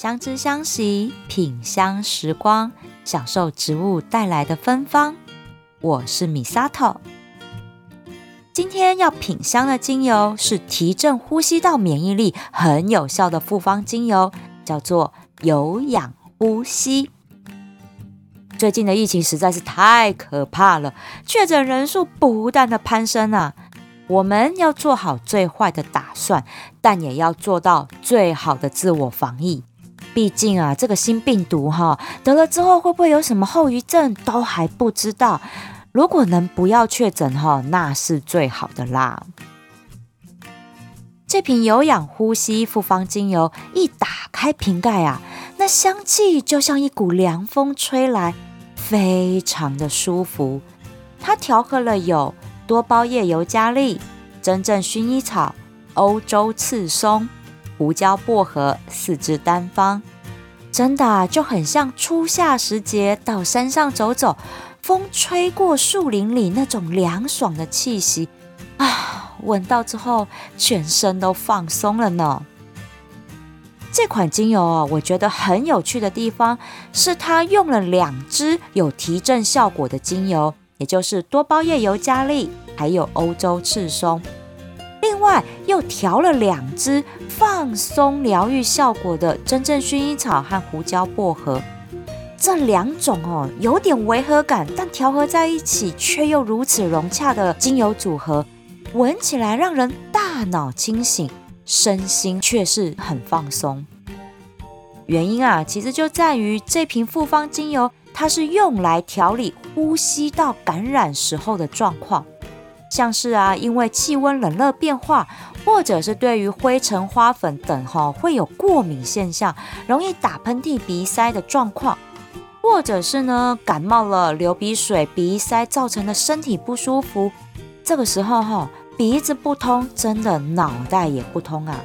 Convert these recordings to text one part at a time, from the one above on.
相知相惜，品香时光，享受植物带来的芬芳。我是米萨头。今天要品香的精油是提振呼吸道免疫力很有效的复方精油，叫做有氧呼吸。最近的疫情实在是太可怕了，确诊人数不断的攀升啊！我们要做好最坏的打算，但也要做到最好的自我防疫。毕竟啊，这个新病毒哈，得了之后会不会有什么后遗症，都还不知道。如果能不要确诊哈，那是最好的啦。这瓶有氧呼吸复方精油一打开瓶盖啊，那香气就像一股凉风吹来，非常的舒服。它调和了有多包叶尤加利、真正薰衣草、欧洲刺松、胡椒薄荷四支单方，真的就很像初夏时节到山上走走。风吹过树林里那种凉爽的气息啊，闻到之后全身都放松了呢。这款精油啊，我觉得很有趣的地方是它用了两支有提振效果的精油，也就是多包叶尤加利还有欧洲赤松，另外又调了两支放松疗愈效果的真正薰衣草和胡椒薄荷。这两种哦，有点违和感，但调和在一起却又如此融洽的精油组合，闻起来让人大脑清醒，身心却是很放松。原因啊，其实就在于这瓶复方精油，它是用来调理呼吸道感染时候的状况，像是啊，因为气温冷热变化，或者是对于灰尘、花粉等哈会有过敏现象，容易打喷嚏、鼻塞的状况。或者是呢，感冒了流鼻水、鼻塞造成的身体不舒服，这个时候哈，鼻子不通，真的脑袋也不通啊！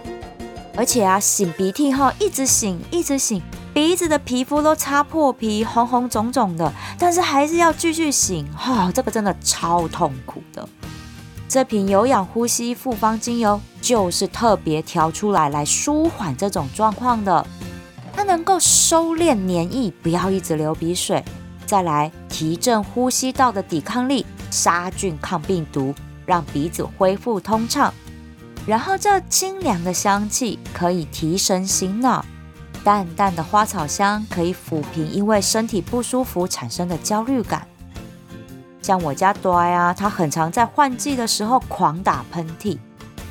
而且啊，擤鼻涕哈，一直擤，一直擤，鼻子的皮肤都擦破皮，红红肿肿的，但是还是要继续擤哈，这个真的超痛苦的。这瓶有氧呼吸复方精油就是特别调出来来舒缓这种状况的。它能够收敛黏液，不要一直流鼻水；再来提振呼吸道的抵抗力，杀菌抗病毒，让鼻子恢复通畅。然后这清凉的香气可以提神醒脑，淡淡的花草香可以抚平因为身体不舒服产生的焦虑感。像我家乖啊，他很常在换季的时候狂打喷嚏。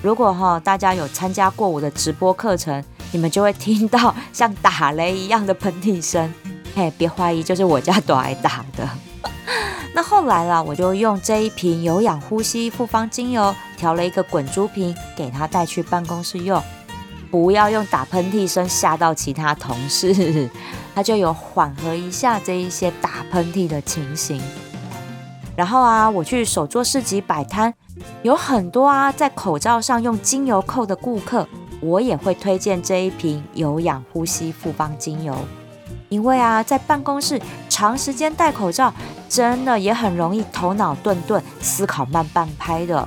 如果哈大家有参加过我的直播课程。你们就会听到像打雷一样的喷嚏声，嘿，别怀疑，就是我家朵爱打的。那后来啦，我就用这一瓶有氧呼吸复方精油调了一个滚珠瓶，给他带去办公室用，不要用打喷嚏声吓到其他同事，他就有缓和一下这一些打喷嚏的情形。然后啊，我去手作市集摆摊，有很多啊在口罩上用精油扣的顾客。我也会推荐这一瓶有氧呼吸复方精油，因为啊，在办公室长时间戴口罩，真的也很容易头脑顿顿，思考慢半拍的。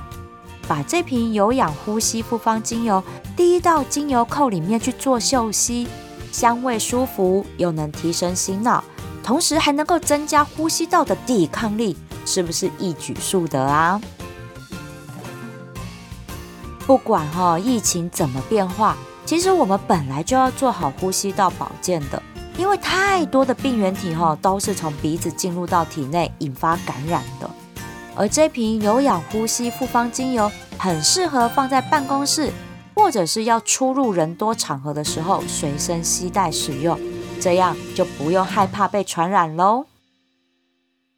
把这瓶有氧呼吸复方精油滴到精油扣里面去做嗅吸，香味舒服，又能提神醒脑，同时还能够增加呼吸道的抵抗力，是不是一举数得啊？不管哈疫情怎么变化，其实我们本来就要做好呼吸道保健的，因为太多的病原体哈都是从鼻子进入到体内引发感染的。而这瓶有氧呼吸复方精油很适合放在办公室，或者是要出入人多场合的时候随身携带使用，这样就不用害怕被传染喽。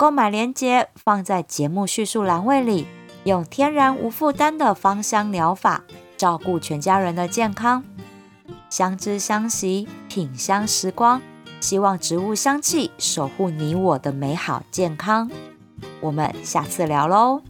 购买链接放在节目叙述栏位里。用天然无负担的芳香疗法照顾全家人的健康，相知相惜，品香时光，希望植物香气守护你我的美好健康。我们下次聊喽。